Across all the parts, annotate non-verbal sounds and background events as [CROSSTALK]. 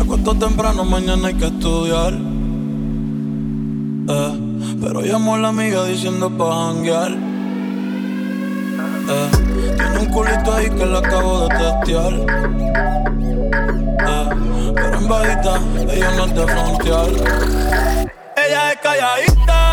acuesto temprano, mañana hay que estudiar. Eh, pero llamo a la amiga diciendo pa' janguear. Eh, tiene un culito ahí que la acabo de testear. Eh, pero en bajita, ella no es de frontear. Ella es calladita,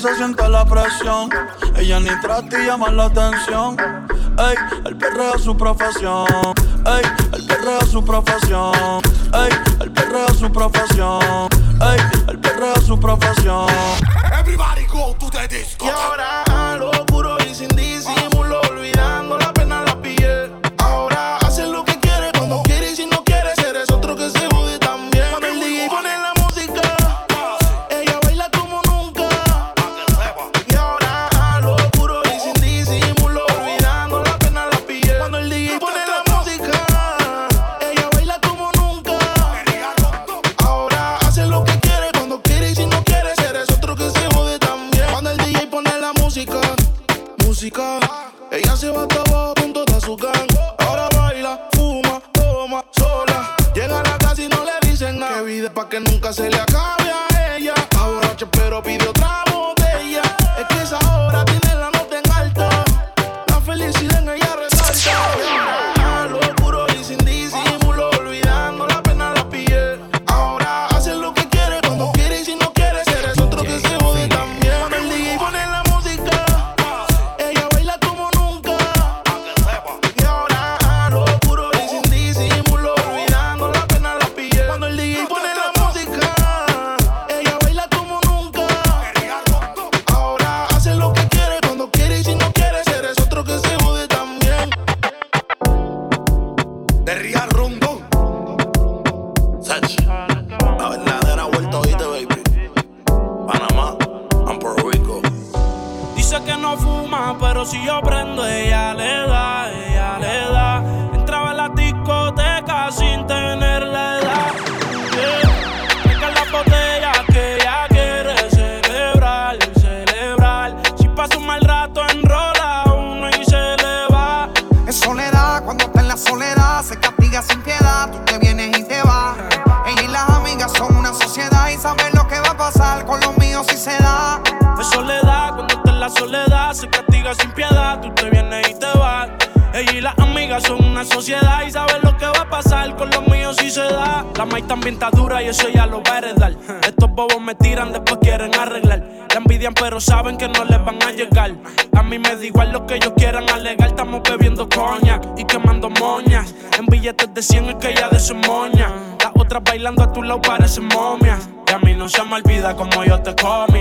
y se siente la presión. Ella ni trata y llama la atención. Ey, el perreo es su profesión. Ey, el perreo es su profesión. Ey, el perreo es su profesión. Ey, el perreo es su profesión. Everybody go to the disco. Y ahora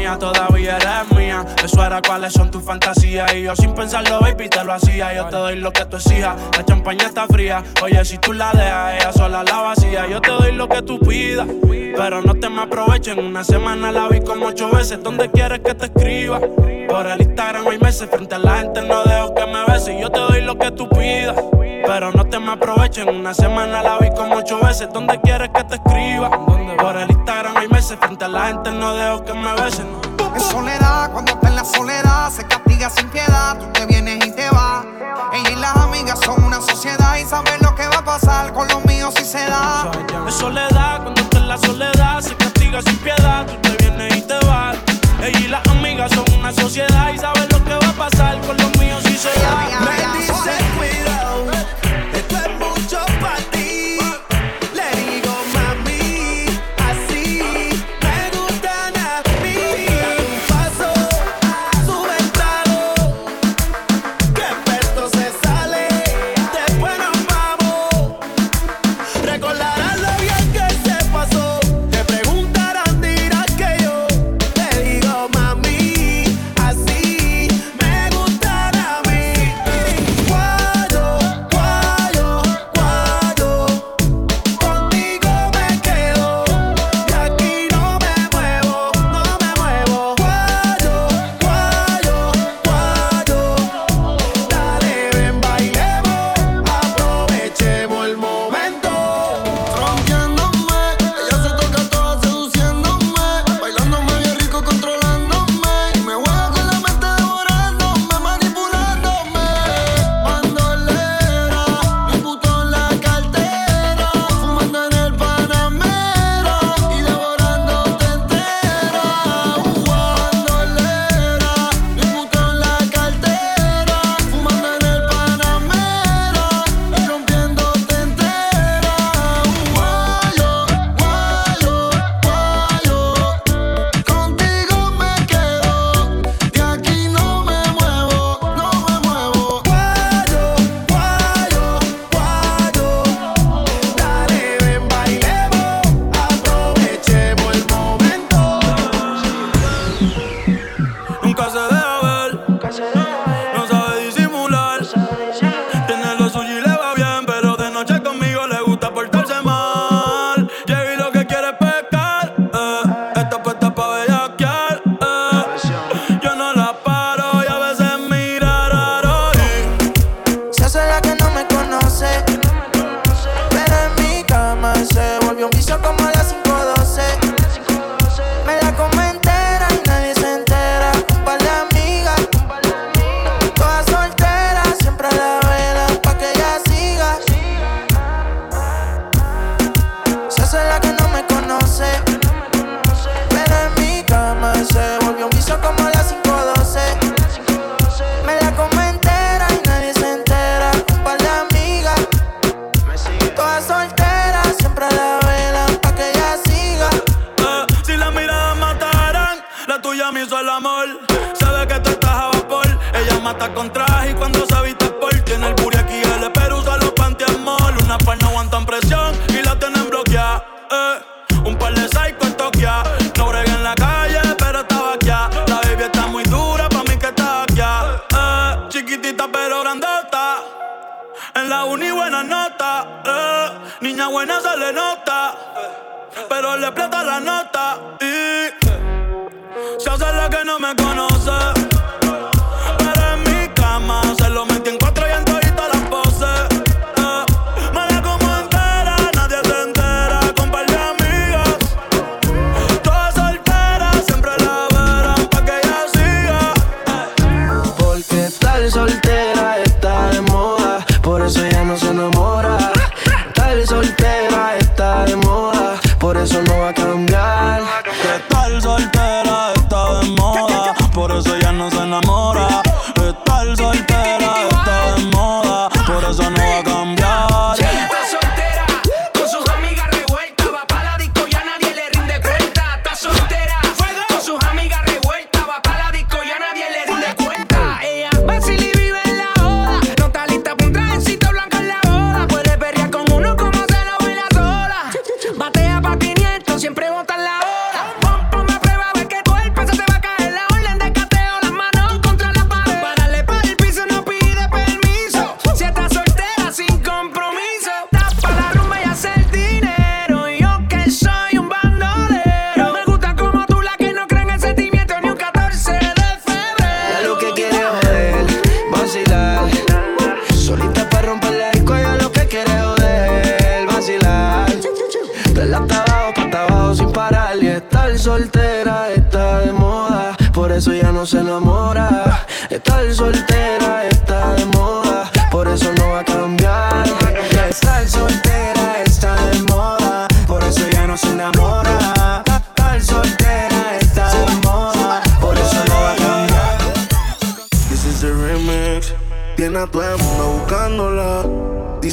comía, todavía eres mía. Eso era cuáles son tus fantasías. Y yo sin pensarlo, baby, te lo hacía. Yo te doy lo que tú exijas. La champaña está fría. Oye, si tú la dejas, ella sola la vacía. Yo te doy lo que tú pidas. Pero no te me aprovechen. Una semana la vi como ocho veces. ¿Dónde quieres que te escriba? Por el Instagram hay meses. Frente a la gente no dejo que me beses. Yo te doy lo que tú pidas. Pero no te me aprovechen. Una semana la vi como ocho veces. ¿Dónde quieres que te escriba? Por el Instagram hay meses. Frente a la gente no dejo que me besen. Es soledad, cuando está en la soledad, se castiga sin piedad. Tú te vienes y te vas. Ella y las amigas son una sociedad y saben lo que va a pasar con los míos si se da. Es soledad, cuando está en la soledad, se castiga sin piedad. Tú te vienes y te vas. Ella y las amigas amigas son una sociedad y saben lo que va a pasar con los míos si se da.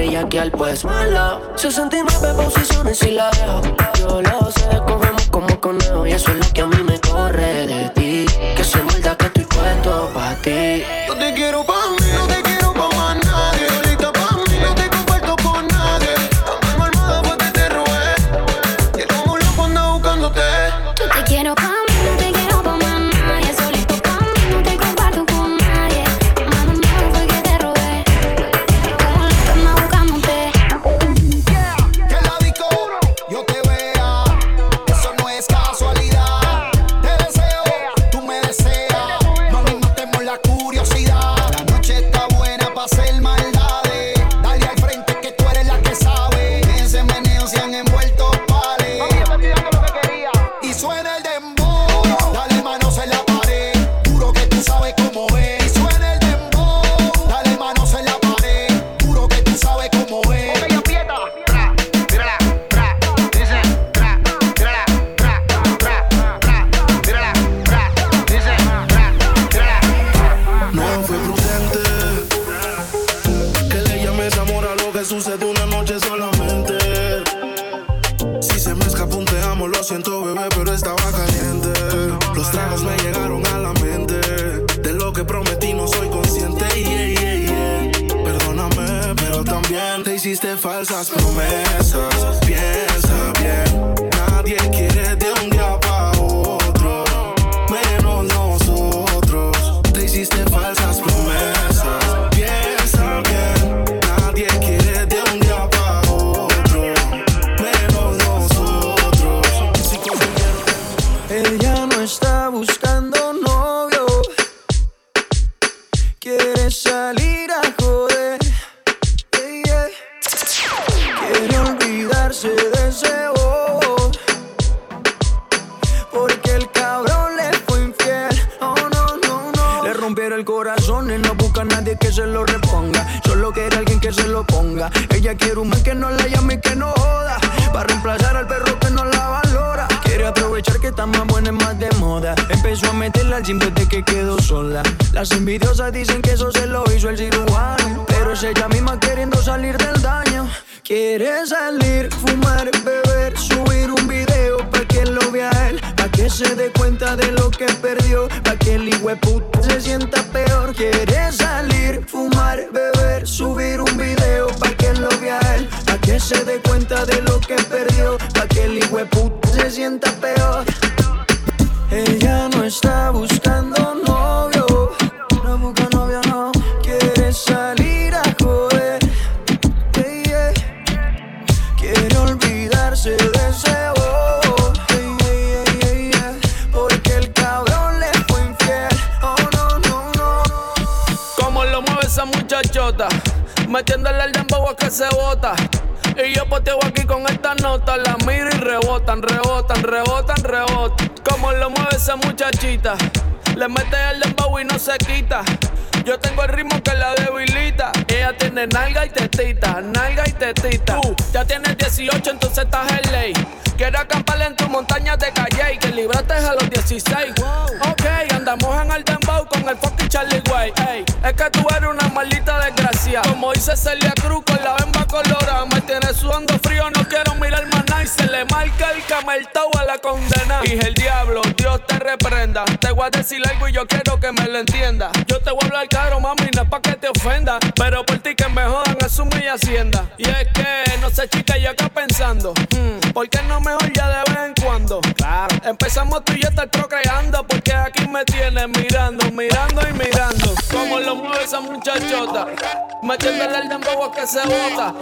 Bellaquear, pues mala. 69 posiciones y la dejo. Yo lo sé, cogemos como conejo. Y eso es lo que a mí me corre de ti. Que se muerda que estoy puesto pa' ti. Me llegaron a la mente. De lo que prometí no soy consciente. yeah, yeah, yeah. Perdóname, pero también te hiciste falsas promesas. Se dé cuenta de lo que perdió. Pa' que el hijueput se sienta peor. Ella no está buscando novio. No busca novio, no. Quiere salir a joder. Quiere olvidarse de ese bobo. Porque el cabrón le fue infiel. Oh, no, no, no. Como lo mueve esa muchachota, metiéndole al dembow a que se bota. Y yo poteo aquí con esta nota, la miro y rebotan, rebotan, rebotan, rebotan. Como lo mueve esa muchachita, le mete el dembow y no se quita. Yo tengo el ritmo que la debilita. Ella tiene nalga y tetita, nalga y tetita. Tú ya tienes 18, entonces estás en ley. Quiero acampar en tu montaña de calle y que libraste a los 16. Ok, andamos en el dembow con el fucking Charlie Way. Ey, Es que tú eres una maldita Como dice Celia Cruz con la bemba colorada. Me tiene sudando frío, no quiero mirar más nada. Y se le marca el cameltao a la condena. Dije el diablo, Dios te reprenda. Te voy a decir algo y yo quiero que me lo entienda. Yo te voy a hablar caro, mami, no es pa' que te ofenda. Pero por ti que me jodan, asume y hacienda. Y es que, no sé, chica, yo acá pensando. hmm, ¿Por qué no mejor ya de vez en cuando? Claro. Empezamos tú y yo estar procreando. Porque aquí me tienes mirando, mirando y mirando. Esa muchachota. Metiéndole el dembow que se bota.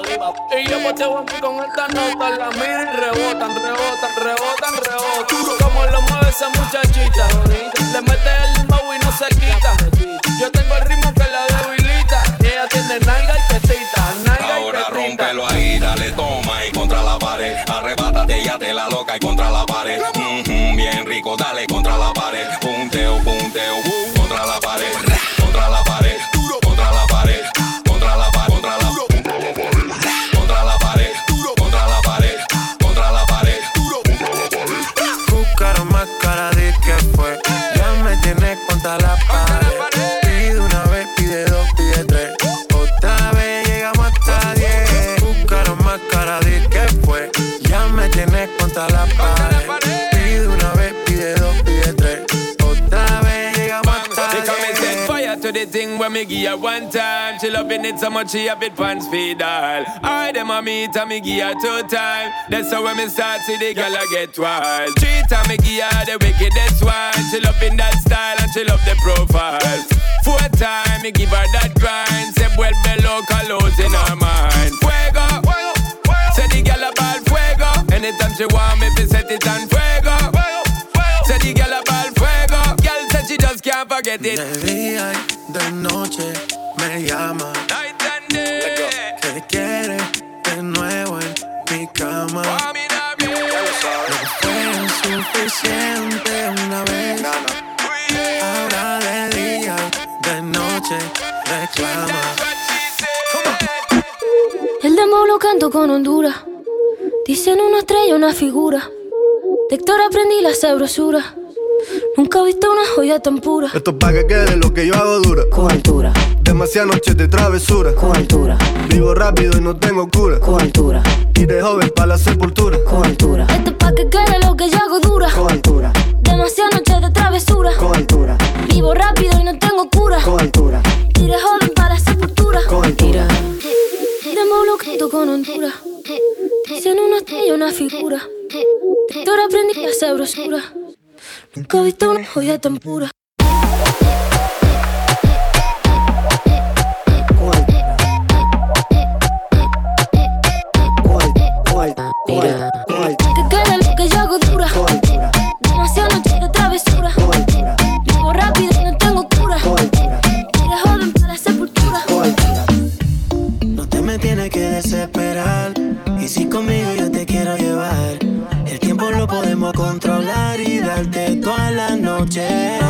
Y yo boteo con esta nota. La miro y rebotan, rebotan, rebotan, rebotan. Como lo mueve esa muchachita. Le mete el dembow y no se quita. Yo tengo el ritmo que la debilita. Y ella tiene nalga y tetita, nalga y Ahora tetita. rómpelo ahí, dale toma y contra la pared. Arrebátate, ya te la loca y contra la pared. Me give her one time. She loving it so much she have it pants feed all. I them a meet and me give her two time. That's how when me start see the girl I get wild. Three time me give her the wickedest one. She loving that style and she love the profile. Four time me give her that grind. Se vuelve loca, lose in her mind. Fuego, say the girl about fuego. Anytime she want me, fi set it on fuego. Say the girl about fuego. Girl said she just can't forget it. De noche me llama. Que quiere de nuevo en mi cama. Be. Fue suficiente una vez. Ahora de día de noche reclama. El demo lo canto con Honduras. Dicen una estrella, una figura. De aprendí la sabrosura. Nunca he visto una joya tan pura. Esto es pa' que quede lo que yo hago dura. Con altura, Demasiadas noches de travesura. con altura, Vivo rápido y no tengo cura. con altura, Y de joven pa' la sepultura. con altura. Esto es pa' que quede lo que yo hago dura. Con altura, Demasiadas noches de travesura. con altura, Vivo rápido y no tengo cura. con altura, Y de joven para la sepultura. con altura. Demo lo con Honduras. Dicen una estrella, una figura. De Héctor aprendí la sabrosura. Nunca he visto una joya tan pura. Que yeah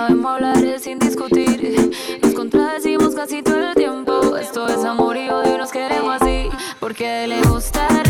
Sabemos hablar sin discutir. Nos contradecimos casi todo el tiempo. Esto es amor y odio, y nos queremos así. Porque le gustará.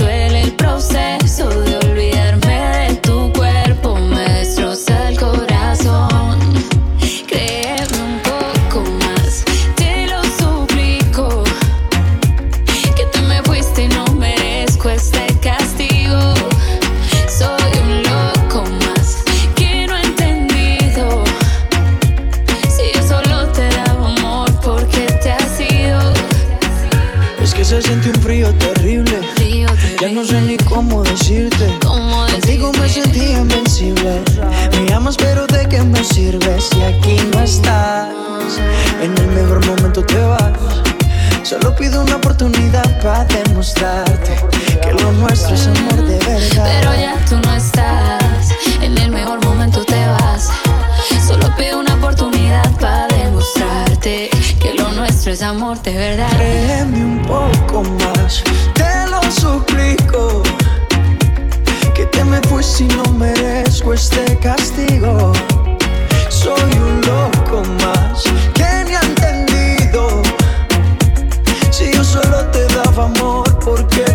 daba amor porque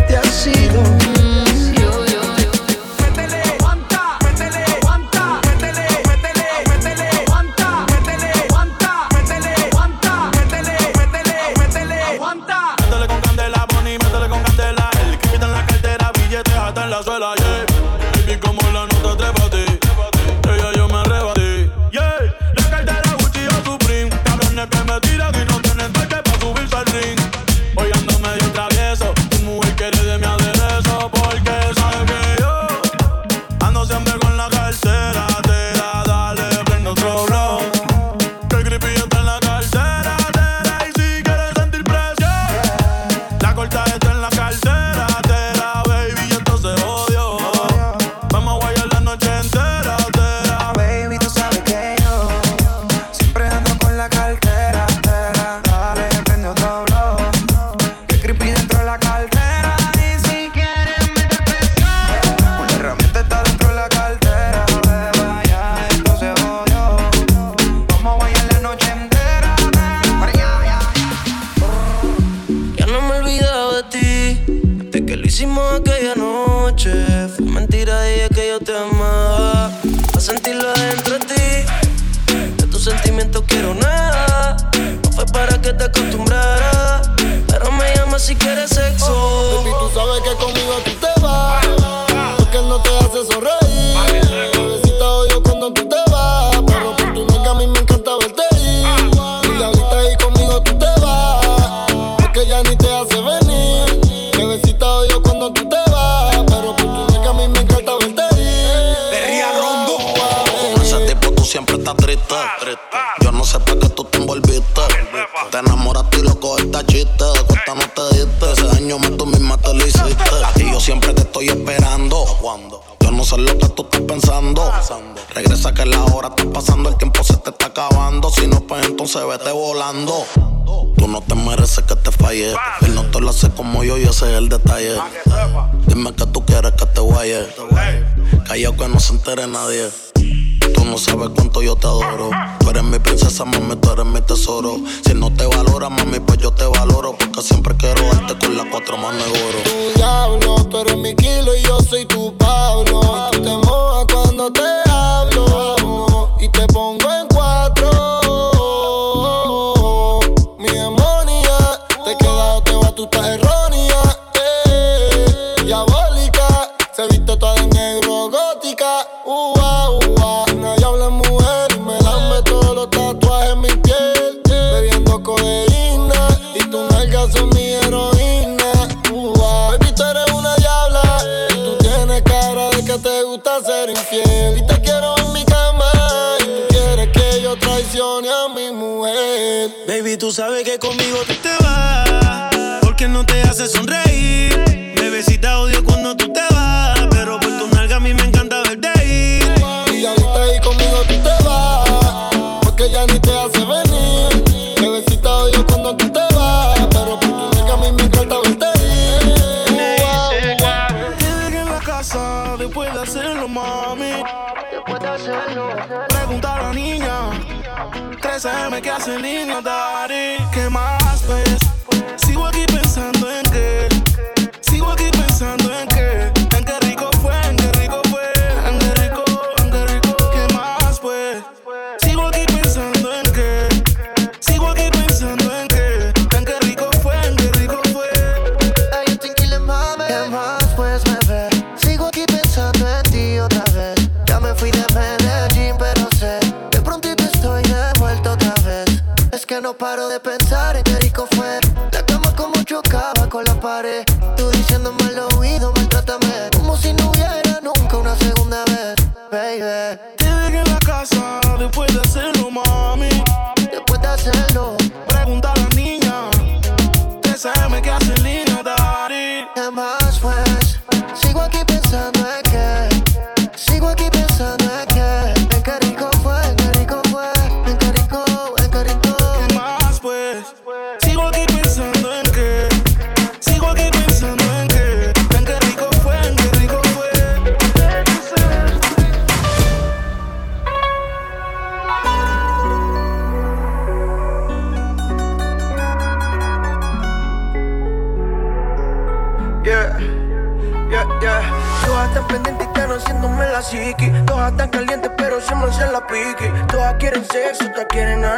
el detalle. Dime que tú quieres que te guaye. Callao que no se entere nadie. Tú no sabes cuánto yo te adoro. Tú eres mi princesa, mami, tú eres mi tesoro. Si no te valora, mami, pues yo te valoro. Porque siempre quiero darte con las cuatro manos de oro. Tu diablo, tú eres mi kilo y yo soy tu Pablo. Te mojas cuando te hablo. Se viste toda de negro, gótica, uva, uva. Nadie habla mujer y me la meto todos los tatuajes en mi piel. Bebiendo codeína y tu nalgas son mi heroína, uva. Baby, tú eres una diabla y tú tienes cara de que te gusta ser infiel. Y te quiero en mi cama y tú quieres que yo traicione a mi mujer. Baby, tú sabes que conmigo tú te vas porque no te hace sonreír. listening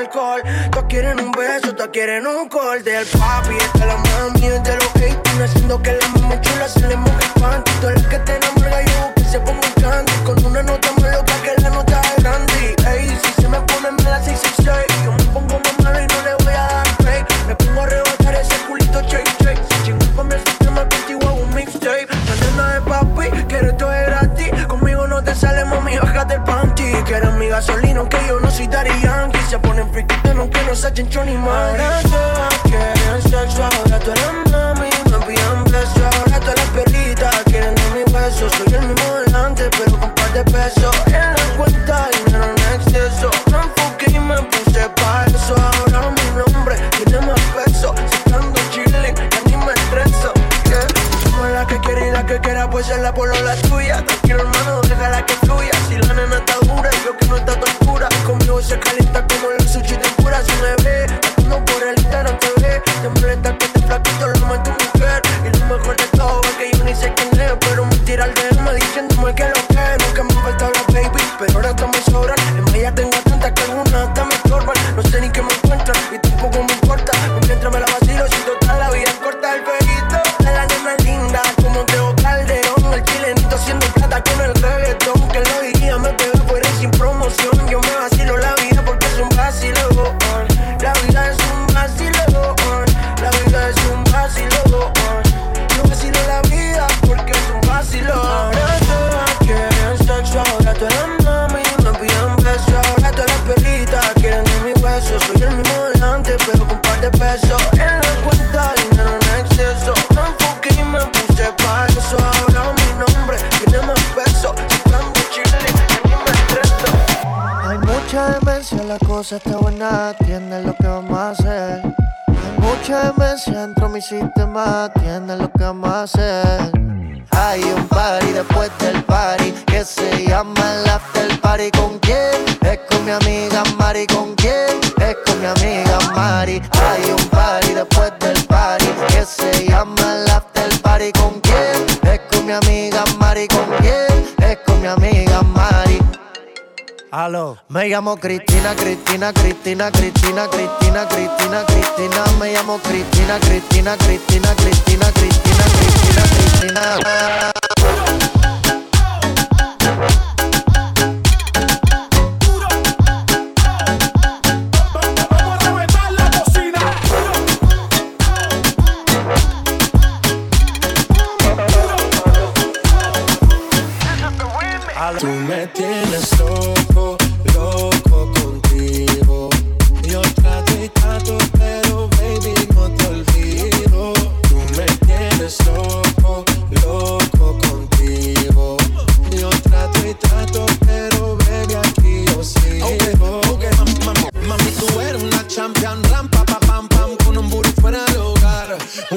alcohol. Todos quieren un beso, todos quieren un call del papi. esta la mami, de los haters, haciendo que la mami chula se le moje el panty. Todas las que te enamoran, yo que se ponga un candy con una nota gasolina, aunque yo no soy Daddy Yankee. Se ponen friquitas, aunque no se echen Johnny Man. Ahora todas quieren sexo, ahora tú eres mami, me no bien besos. Cosa está buena, atiende lo que vamos a hacer. Hay mucha demencia dentro de mi sistema, atiende lo que vamos a hacer. Hay un party después del party que se llama el after party. ¿Con quién? Es con mi amiga Mari. ¿Con quién? Es con mi amiga Mari. Hay un party después del party que se llama el after party. ¿Con quién? Es con mi amiga Mari. ¿Con quién? Es con mi amiga Mari. Aló. Me llamo Cristina, Cristina, Cristina, Cristina, Cristina, Cristina, Cristina. Me llamo Cristina, Cristina, Cristina, Cristina, Cristina, Cristina, Cristina. Tú me tienes loco,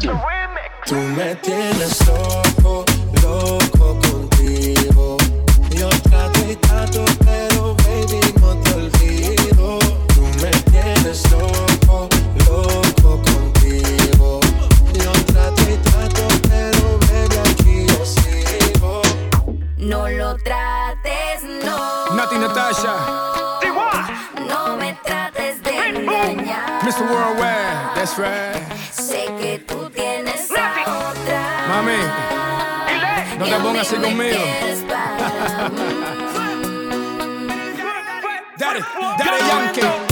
Tú me tienes loco, loco contigo. Yo trato y trato, pero baby no te olvido. Tú me tienes loco, loco contigo. Yo trato y trato, pero baby aquí yo sigo. No lo trates, no. Nati Natasha, No me trates de engañar. Mr. Worldwide, that's right. Te pongas así conmigo. Daddy, Daddy Yankee.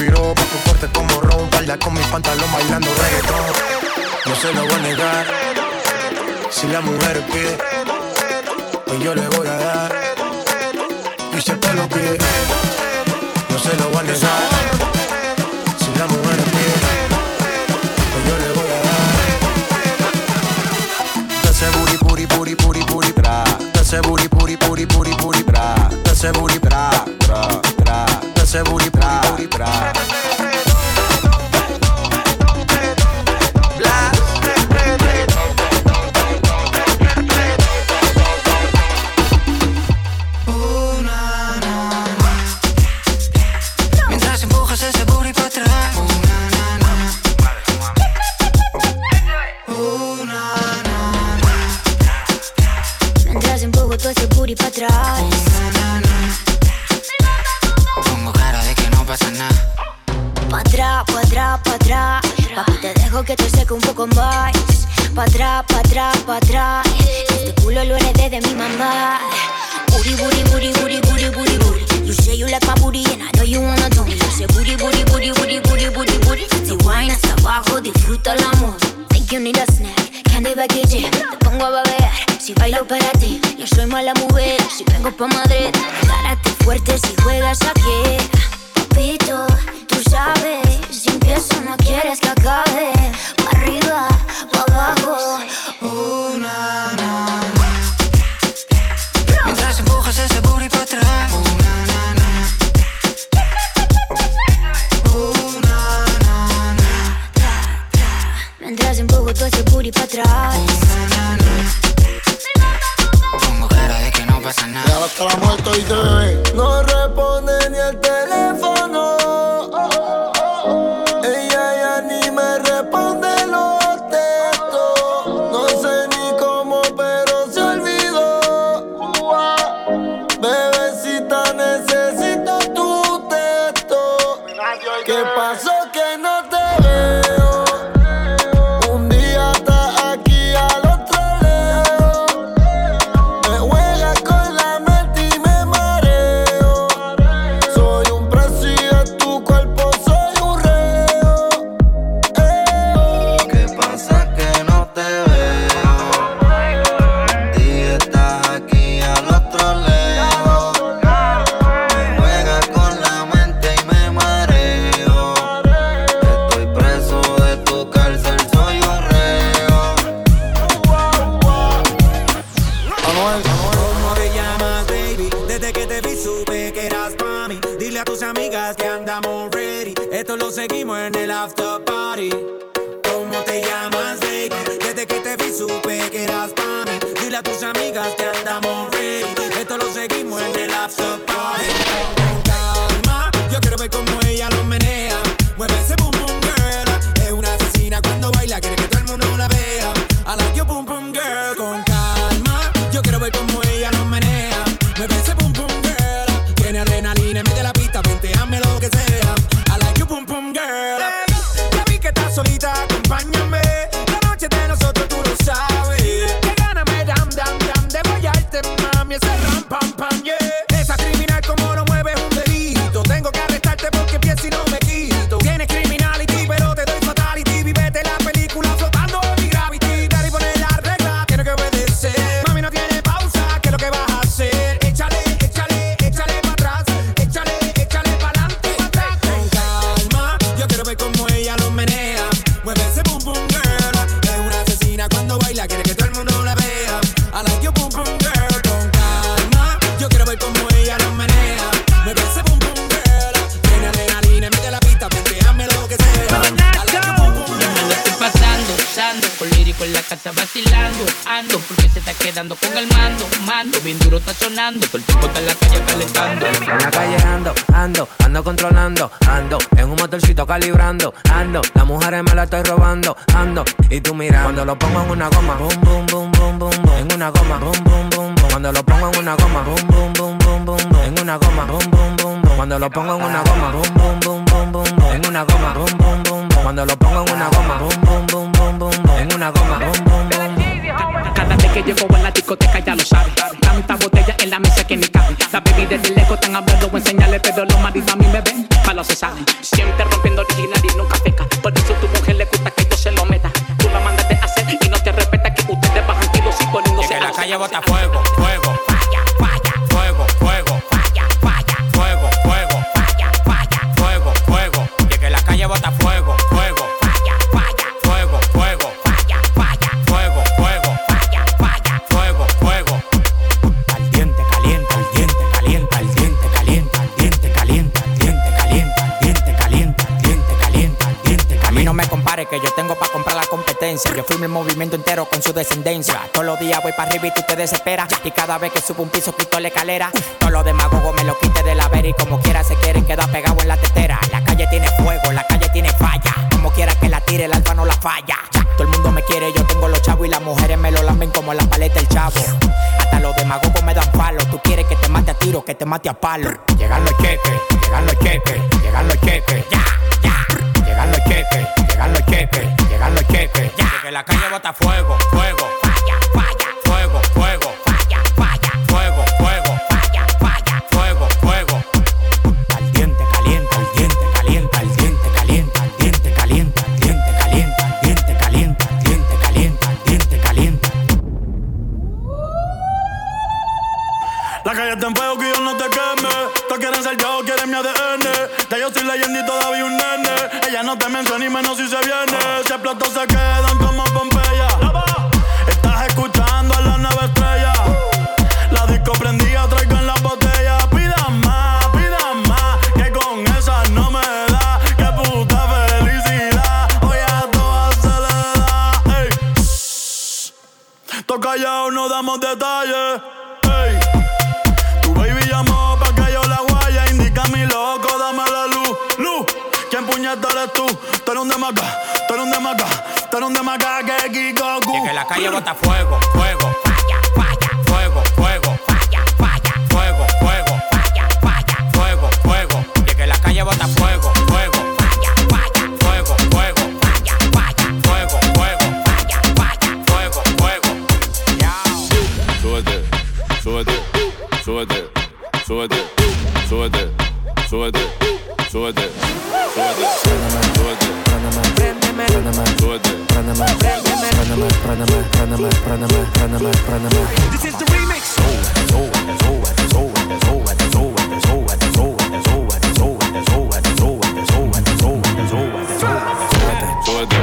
Inspiró fuerte como Ron, con bailando No se lo voy a negar Si la mujer pide Pues yo le voy a dar Y si el pelo pide no se lo voy a negar. Si la mujer pide, pues yo le voy a dar. Booty, booty, booty, booty, booty, bra. Dance booty, booty, booty. Si bailo para ti. Yo soy mala mujer, si vengo pa' Madrid. Párate fuerte si juegas aquí. Papito, tú sabes, si empiezo no quieres que acabe. Pa' arriba, pa' abajo. Oh, na, na, Mientras empujas ese booty para atrás. Mientras empujo todo ese booty pa' atrás. Pongo pasa nada. Ya hasta la muerte y te. No responde ni el teléfono. Casa vacilando, ando, porque se está quedando con el mando, mando, bien duro está sonando, todo el tiempo está en la calle calentando. En la calle ando, ando, ando controlando, ando, en un motorcito calibrando, ando, las mujeres me la estoy robando, ando, y tú mira, cuando lo pongo en una goma, boom, boom, boom, boom, boom, boom, en una goma, boom, boom, boom, boom, cuando lo pongo en una goma, boom, boom, boom, boom, boom, boom, en una goma, boom, boom, boom, boom, cuando lo pongo en una goma, boom, boom, boom, boom, boom, boom, en una goma, boom, boom, boom, boom, cuando lo pongo en una goma, boom, boom, boom, boom, boom, boom, en una goma, boom, boom, que llego a la discoteca ya lo sabe. Tanta botella en la mesa que ni cabe. La bebida del lejos están hablando o enseñarle, pero los maridos a mí me ven. Malos se saben. Siempre rompiendo original y nunca feca. Por eso tu mujer le gusta que yo se lo meta. Tú la mandaste a hacer y no te respeta que ustedes bajan kilos y poniéndose Que la a calle bota fuego, fuego. Esencia. Yo firmo el movimiento entero con su descendencia. Todos los días voy para arriba y tú te desesperas. Y cada vez que subo un piso, quito la escalera. Todos los demagogos me lo quite de la vera y como quiera se quieren quedar pegados en la tetera. La calle tiene fuego, la calle tiene falla. Como quiera que la tire, el alfa no la falla. Todo el mundo me quiere, yo tengo los chavos y las mujeres me lo lamben como la paleta el chavo. Hasta los demagogos me dan palo. Tú quieres que te mate a tiro, que te mate a palo. Llegan los cheques, llegan los cheques, llegan los cheques. Ya, ya. Llegan los cheques, llegan los cheques, llegan los cheques. Ya. Que la calle bota fuego, fuego. Tú? Eres un tú eres un demaca, tú eres un demaca que. Y que la calle bota fuego, fuego. Falla, falla. Fuego, fuego. Falla, falla. Fuego, fuego. Falla, falla. Fuego, fuego. Y que la calle bota fuego, fuego. Falla, falla. Fuego, fuego. Falla, falla. Fuego, fuego. Falla, falla. Fuego, fuego. Súbete, súbete, súbete, súbete, súbete, This is the remix. súbete.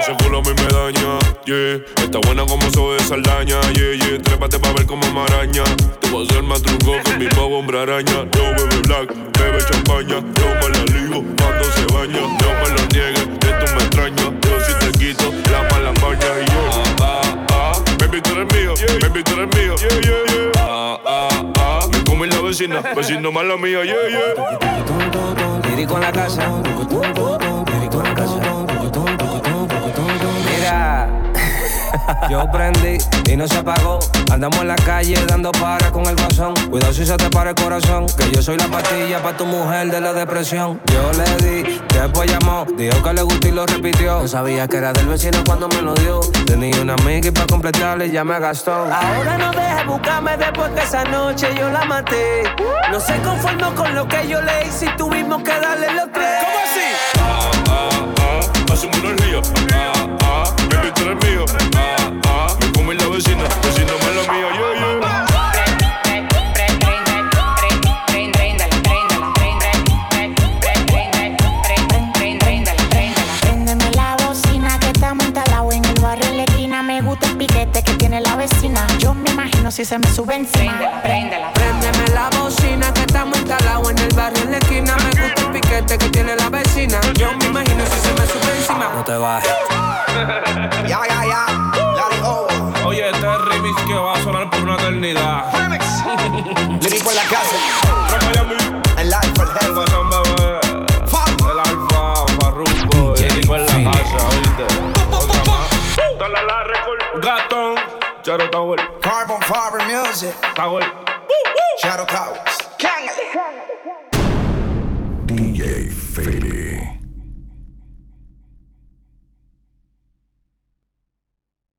Ese culo a mí me daña, yeah. Está buena como eso de Saldaña, yeah, yeah. Trépate pa' ver como maraña. Te voy a hacer más truco que mi pavo hombre araña. Yo bebe black, bebe champaña. Yo me la ligo cuando se baña. Yo me lo niegue, tú eres mío, baby, tú eres mío. Yeah, yeah, yeah. Ah, ah, ah. Me la vecina, vecino mala mía, yeah, yeah. Lírico en la casa. Lírico en la casa. Mira, yo prendí y no se apagó. Andamos en la calle dando para con el guasón. Cuidado si se te para el corazón. Que yo soy la pastilla para tu mujer de la depresión. Yo le di, después llamó. Dijo que le gustó y lo repitió. No sabía que era del vecino cuando me lo dio. Tenía una amiga y para completarle ya me gastó. Ahora no dejes buscarme después que esa noche yo la maté. No se conformó con lo que yo le hice y tuvimos que darle los tres. ¿Cómo así? Ah, ah, ah. Hacemos. Ah, ah. Baby, tú eres mío. Ah, ah. Me la vecina, vecino que en el barrio en la esquina. Me gusta el piquete que tiene la vecina. Yo me imagino si se me sube encima. Préndela, Préndeme la bocina que estamos instalados en el barrio en la esquina. Me gusta el piquete que tiene la vecina. Yo me imagino si se me sube encima. No te bajes. Ya, ya, ya. Oye, este es remix que va a sonar por una eternidad. Remix. [LAUGHS] Lírico en la casa. El alfa, el alfa. El alfa, Farruko. Lírico en la casa, oíste. Dale la record. Gatón. Charo Tower. Carbon Fiber Music. Tower. Shadow Towers. DJ Feli.